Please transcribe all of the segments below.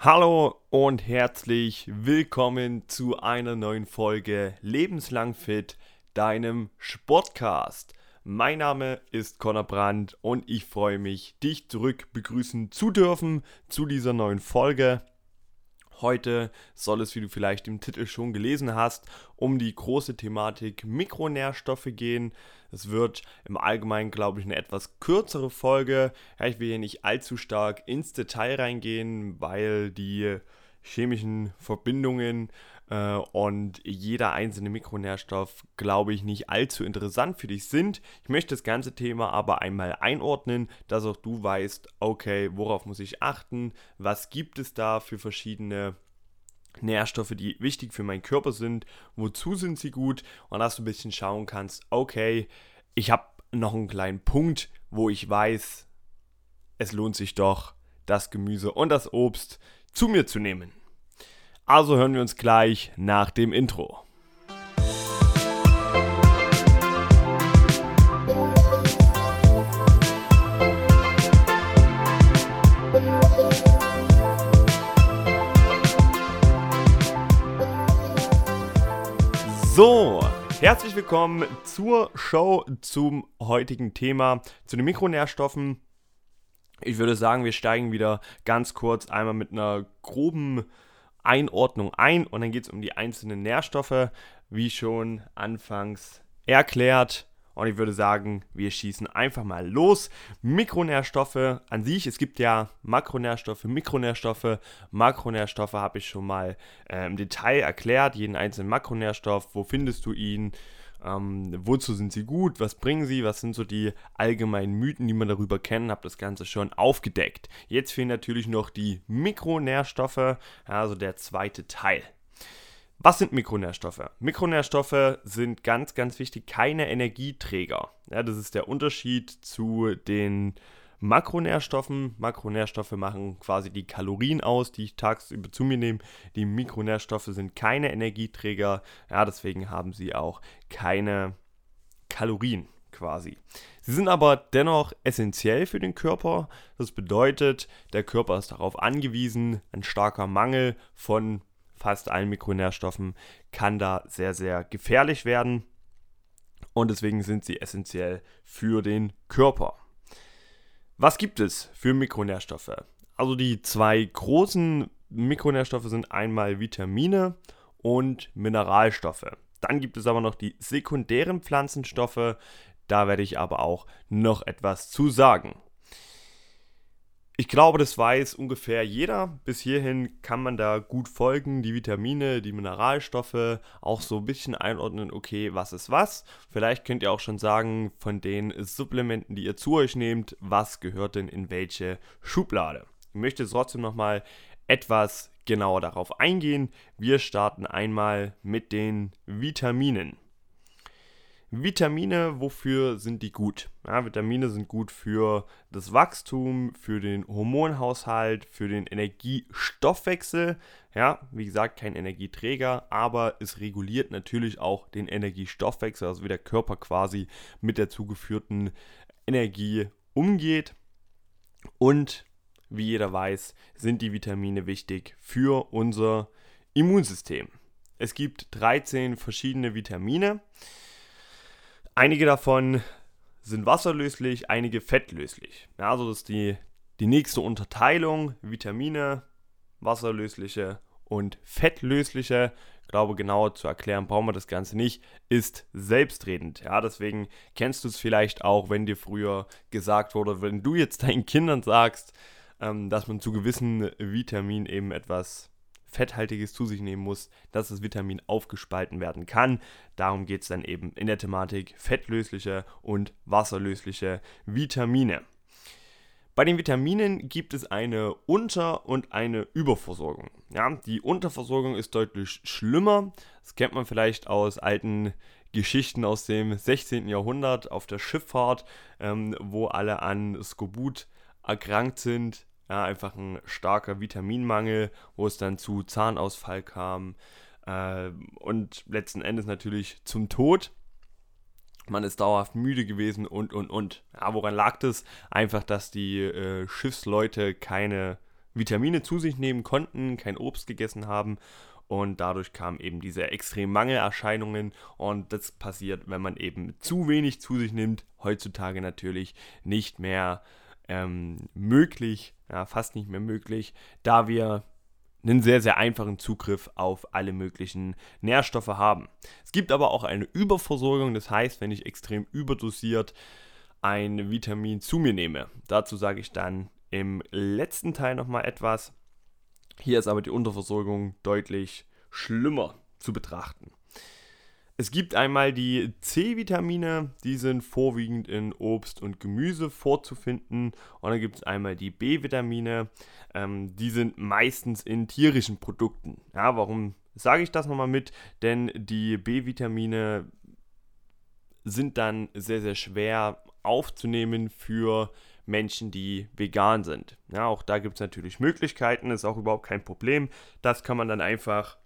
Hallo und herzlich willkommen zu einer neuen Folge Lebenslang Fit, deinem Sportcast. Mein Name ist Conor Brandt und ich freue mich, dich zurück begrüßen zu dürfen zu dieser neuen Folge. Heute soll es, wie du vielleicht im Titel schon gelesen hast, um die große Thematik Mikronährstoffe gehen. Es wird im Allgemeinen, glaube ich, eine etwas kürzere Folge. Ja, ich will hier nicht allzu stark ins Detail reingehen, weil die chemischen Verbindungen und jeder einzelne Mikronährstoff, glaube ich, nicht allzu interessant für dich sind. Ich möchte das ganze Thema aber einmal einordnen, dass auch du weißt, okay, worauf muss ich achten, was gibt es da für verschiedene Nährstoffe, die wichtig für meinen Körper sind, wozu sind sie gut und dass du ein bisschen schauen kannst, okay, ich habe noch einen kleinen Punkt, wo ich weiß, es lohnt sich doch, das Gemüse und das Obst zu mir zu nehmen. Also hören wir uns gleich nach dem Intro. So, herzlich willkommen zur Show zum heutigen Thema, zu den Mikronährstoffen. Ich würde sagen, wir steigen wieder ganz kurz einmal mit einer groben Einordnung ein und dann geht es um die einzelnen Nährstoffe, wie schon anfangs erklärt. Und ich würde sagen, wir schießen einfach mal los. Mikronährstoffe an sich, es gibt ja Makronährstoffe, Mikronährstoffe. Makronährstoffe habe ich schon mal äh, im Detail erklärt, jeden einzelnen Makronährstoff, wo findest du ihn, ähm, wozu sind sie gut, was bringen sie, was sind so die allgemeinen Mythen, die man darüber kennen, habe das Ganze schon aufgedeckt. Jetzt fehlen natürlich noch die Mikronährstoffe, also der zweite Teil. Was sind Mikronährstoffe? Mikronährstoffe sind ganz, ganz wichtig keine Energieträger. Ja, das ist der Unterschied zu den Makronährstoffen. Makronährstoffe machen quasi die Kalorien aus, die ich tagsüber zu mir nehme. Die Mikronährstoffe sind keine Energieträger. Ja, deswegen haben sie auch keine Kalorien quasi. Sie sind aber dennoch essentiell für den Körper. Das bedeutet, der Körper ist darauf angewiesen, ein starker Mangel von fast allen Mikronährstoffen kann da sehr, sehr gefährlich werden. Und deswegen sind sie essentiell für den Körper. Was gibt es für Mikronährstoffe? Also die zwei großen Mikronährstoffe sind einmal Vitamine und Mineralstoffe. Dann gibt es aber noch die sekundären Pflanzenstoffe. Da werde ich aber auch noch etwas zu sagen. Ich glaube, das weiß ungefähr jeder. Bis hierhin kann man da gut folgen. Die Vitamine, die Mineralstoffe, auch so ein bisschen einordnen, okay, was ist was. Vielleicht könnt ihr auch schon sagen, von den Supplementen, die ihr zu euch nehmt, was gehört denn in welche Schublade. Ich möchte trotzdem nochmal etwas genauer darauf eingehen. Wir starten einmal mit den Vitaminen. Vitamine, wofür sind die gut? Ja, Vitamine sind gut für das Wachstum, für den Hormonhaushalt, für den Energiestoffwechsel. Ja, wie gesagt, kein Energieträger, aber es reguliert natürlich auch den Energiestoffwechsel, also wie der Körper quasi mit der zugeführten Energie umgeht. Und wie jeder weiß, sind die Vitamine wichtig für unser Immunsystem. Es gibt 13 verschiedene Vitamine. Einige davon sind wasserlöslich, einige fettlöslich. Ja, also das ist die, die nächste Unterteilung. Vitamine, wasserlösliche und fettlösliche. Ich glaube, genauer zu erklären brauchen wir das Ganze nicht, ist selbstredend. Ja, deswegen kennst du es vielleicht auch, wenn dir früher gesagt wurde, wenn du jetzt deinen Kindern sagst, ähm, dass man zu gewissen Vitaminen eben etwas Fetthaltiges zu sich nehmen muss, dass das Vitamin aufgespalten werden kann. Darum geht es dann eben in der Thematik fettlösliche und wasserlösliche Vitamine. Bei den Vitaminen gibt es eine Unter- und eine Überversorgung. Ja, die Unterversorgung ist deutlich schlimmer. Das kennt man vielleicht aus alten Geschichten aus dem 16. Jahrhundert auf der Schifffahrt, ähm, wo alle an Skorbut erkrankt sind ja, einfach ein starker Vitaminmangel, wo es dann zu Zahnausfall kam äh, und letzten Endes natürlich zum Tod. Man ist dauerhaft müde gewesen und, und, und. Ja, woran lag das? Einfach, dass die äh, Schiffsleute keine Vitamine zu sich nehmen konnten, kein Obst gegessen haben und dadurch kamen eben diese extremen Mangelerscheinungen und das passiert, wenn man eben zu wenig zu sich nimmt, heutzutage natürlich nicht mehr ähm, möglich, ja, fast nicht mehr möglich, da wir einen sehr, sehr einfachen Zugriff auf alle möglichen Nährstoffe haben. Es gibt aber auch eine Überversorgung, das heißt, wenn ich extrem überdosiert ein Vitamin zu mir nehme. Dazu sage ich dann im letzten Teil nochmal etwas. Hier ist aber die Unterversorgung deutlich schlimmer zu betrachten. Es gibt einmal die C-Vitamine, die sind vorwiegend in Obst und Gemüse vorzufinden. Und dann gibt es einmal die B-Vitamine, ähm, die sind meistens in tierischen Produkten. Ja, warum sage ich das nochmal mit? Denn die B-Vitamine sind dann sehr, sehr schwer aufzunehmen für Menschen, die vegan sind. Ja, auch da gibt es natürlich Möglichkeiten, ist auch überhaupt kein Problem. Das kann man dann einfach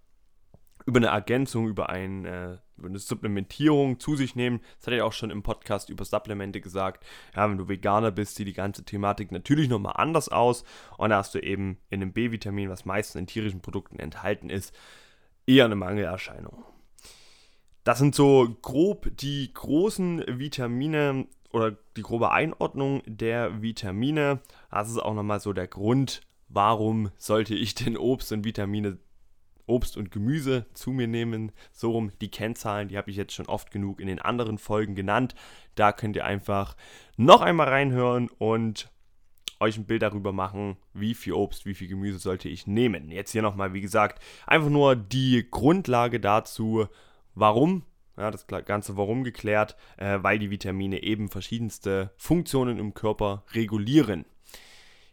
über eine Ergänzung, über, ein, äh, über eine Supplementierung zu sich nehmen. Das hatte ich auch schon im Podcast über Supplemente gesagt. Ja, wenn du Veganer bist, sieht die ganze Thematik natürlich nochmal anders aus. Und da hast du eben in einem B-Vitamin, was meistens in tierischen Produkten enthalten ist, eher eine Mangelerscheinung. Das sind so grob die großen Vitamine oder die grobe Einordnung der Vitamine. Das ist auch nochmal so der Grund, warum sollte ich denn Obst und Vitamine Obst und Gemüse zu mir nehmen. So rum die Kennzahlen, die habe ich jetzt schon oft genug in den anderen Folgen genannt. Da könnt ihr einfach noch einmal reinhören und euch ein Bild darüber machen, wie viel Obst, wie viel Gemüse sollte ich nehmen. Jetzt hier nochmal, wie gesagt, einfach nur die Grundlage dazu, warum. Ja, das ganze Warum geklärt, äh, weil die Vitamine eben verschiedenste Funktionen im Körper regulieren.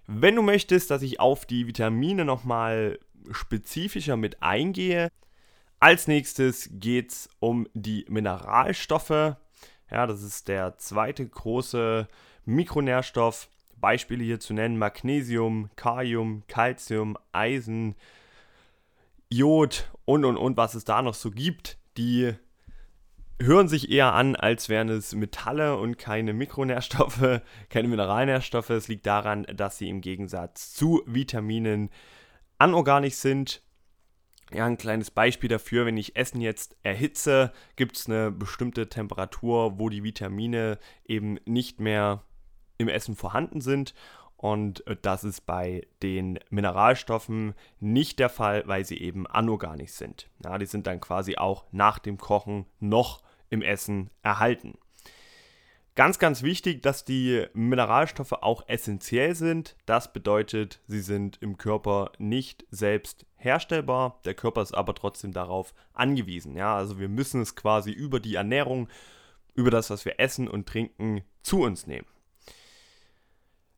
Wenn du möchtest, dass ich auf die Vitamine nochmal spezifischer mit eingehe. Als nächstes geht es um die Mineralstoffe. Ja, das ist der zweite große Mikronährstoff. Beispiele hier zu nennen: Magnesium, Kalium, Calcium, Eisen, Jod und und und, was es da noch so gibt. Die hören sich eher an, als wären es Metalle und keine Mikronährstoffe, keine Mineralnährstoffe. Es liegt daran, dass sie im Gegensatz zu Vitaminen anorganisch sind. Ja, ein kleines Beispiel dafür, wenn ich Essen jetzt erhitze, gibt es eine bestimmte Temperatur, wo die Vitamine eben nicht mehr im Essen vorhanden sind. Und äh, das ist bei den Mineralstoffen nicht der Fall, weil sie eben anorganisch sind. Ja, die sind dann quasi auch nach dem Kochen noch im Essen erhalten. Ganz, ganz wichtig, dass die Mineralstoffe auch essentiell sind. Das bedeutet, sie sind im Körper nicht selbst herstellbar. Der Körper ist aber trotzdem darauf angewiesen. Ja, also wir müssen es quasi über die Ernährung, über das, was wir essen und trinken, zu uns nehmen.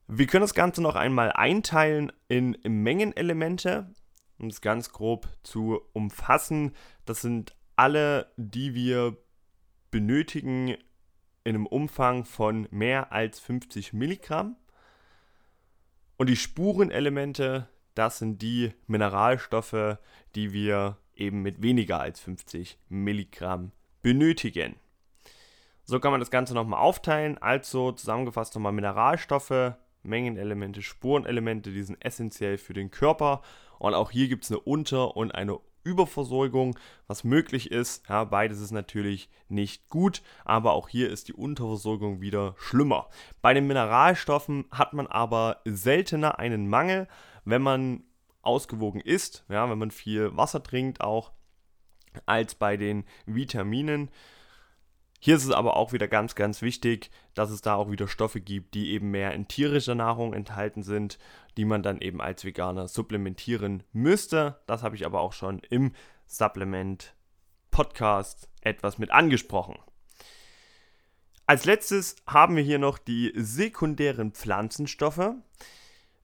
Wir können das Ganze noch einmal einteilen in Mengenelemente, um es ganz grob zu umfassen. Das sind alle, die wir benötigen in einem Umfang von mehr als 50 Milligramm. Und die Spurenelemente, das sind die Mineralstoffe, die wir eben mit weniger als 50 Milligramm benötigen. So kann man das Ganze nochmal aufteilen. Also zusammengefasst nochmal Mineralstoffe, Mengenelemente, Spurenelemente, die sind essentiell für den Körper. Und auch hier gibt es eine Unter- und eine Überversorgung, was möglich ist. Ja, beides ist natürlich nicht gut, aber auch hier ist die Unterversorgung wieder schlimmer. Bei den Mineralstoffen hat man aber seltener einen Mangel, wenn man ausgewogen isst, ja, wenn man viel Wasser trinkt auch, als bei den Vitaminen. Hier ist es aber auch wieder ganz, ganz wichtig, dass es da auch wieder Stoffe gibt, die eben mehr in tierischer Nahrung enthalten sind, die man dann eben als Veganer supplementieren müsste. Das habe ich aber auch schon im Supplement Podcast etwas mit angesprochen. Als letztes haben wir hier noch die sekundären Pflanzenstoffe.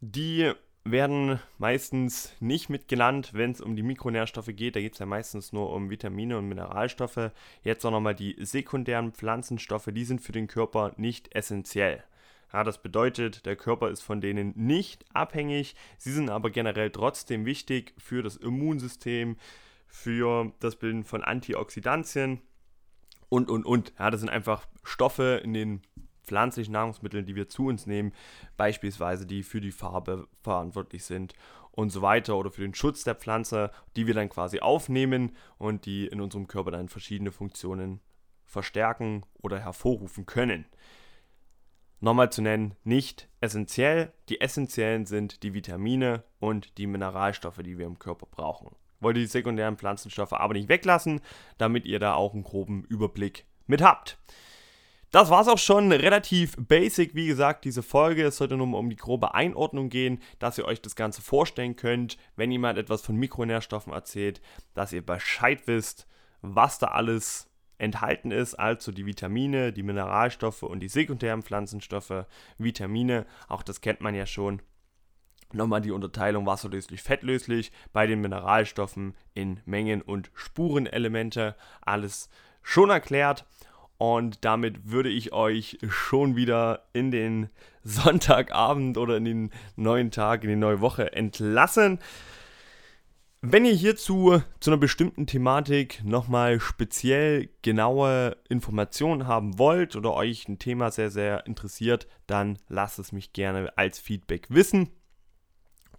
Die werden meistens nicht mitgenannt, wenn es um die Mikronährstoffe geht. Da geht es ja meistens nur um Vitamine und Mineralstoffe. Jetzt auch nochmal die sekundären Pflanzenstoffe, die sind für den Körper nicht essentiell. Ja, das bedeutet, der Körper ist von denen nicht abhängig. Sie sind aber generell trotzdem wichtig für das Immunsystem, für das Bilden von Antioxidantien und, und, und. Ja, das sind einfach Stoffe in den pflanzlichen Nahrungsmitteln, die wir zu uns nehmen, beispielsweise die für die Farbe verantwortlich sind und so weiter oder für den Schutz der Pflanze, die wir dann quasi aufnehmen und die in unserem Körper dann verschiedene Funktionen verstärken oder hervorrufen können. Nochmal zu nennen, nicht essentiell. Die essentiellen sind die Vitamine und die Mineralstoffe, die wir im Körper brauchen. Wollte die sekundären Pflanzenstoffe aber nicht weglassen, damit ihr da auch einen groben Überblick mit habt. Das war es auch schon relativ basic, wie gesagt, diese Folge. Es sollte nur um die grobe Einordnung gehen, dass ihr euch das Ganze vorstellen könnt, wenn jemand etwas von Mikronährstoffen erzählt, dass ihr Bescheid wisst, was da alles enthalten ist, also die Vitamine, die Mineralstoffe und die sekundären Pflanzenstoffe. Vitamine, auch das kennt man ja schon. Nochmal die Unterteilung wasserlöslich, fettlöslich bei den Mineralstoffen in Mengen und Spurenelemente. Alles schon erklärt. Und damit würde ich euch schon wieder in den Sonntagabend oder in den neuen Tag, in die neue Woche entlassen. Wenn ihr hierzu zu einer bestimmten Thematik nochmal speziell genaue Informationen haben wollt oder euch ein Thema sehr, sehr interessiert, dann lasst es mich gerne als Feedback wissen.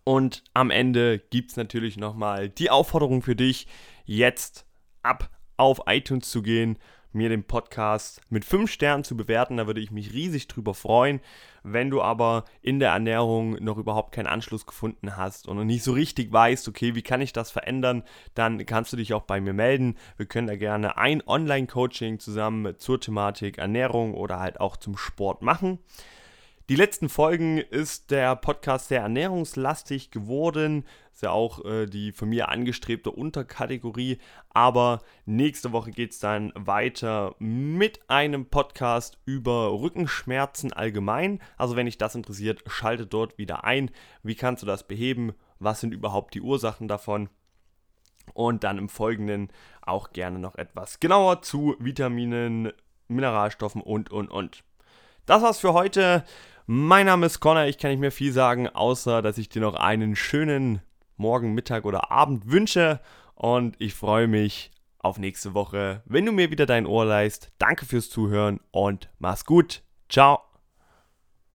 Und am Ende gibt es natürlich nochmal die Aufforderung für dich, jetzt ab auf iTunes zu gehen mir den Podcast mit 5 Sternen zu bewerten. Da würde ich mich riesig drüber freuen. Wenn du aber in der Ernährung noch überhaupt keinen Anschluss gefunden hast und noch nicht so richtig weißt, okay, wie kann ich das verändern, dann kannst du dich auch bei mir melden. Wir können da gerne ein Online-Coaching zusammen zur Thematik Ernährung oder halt auch zum Sport machen. Die letzten Folgen ist der Podcast sehr ernährungslastig geworden. Ist ja auch äh, die von mir angestrebte Unterkategorie. Aber nächste Woche geht es dann weiter mit einem Podcast über Rückenschmerzen allgemein. Also wenn dich das interessiert, schalte dort wieder ein. Wie kannst du das beheben? Was sind überhaupt die Ursachen davon? Und dann im Folgenden auch gerne noch etwas genauer zu Vitaminen, Mineralstoffen und, und, und. Das war's für heute. Mein Name ist Connor, ich kann nicht mehr viel sagen, außer dass ich dir noch einen schönen Morgen, Mittag oder Abend wünsche und ich freue mich auf nächste Woche, wenn du mir wieder dein Ohr leist. Danke fürs Zuhören und mach's gut. Ciao.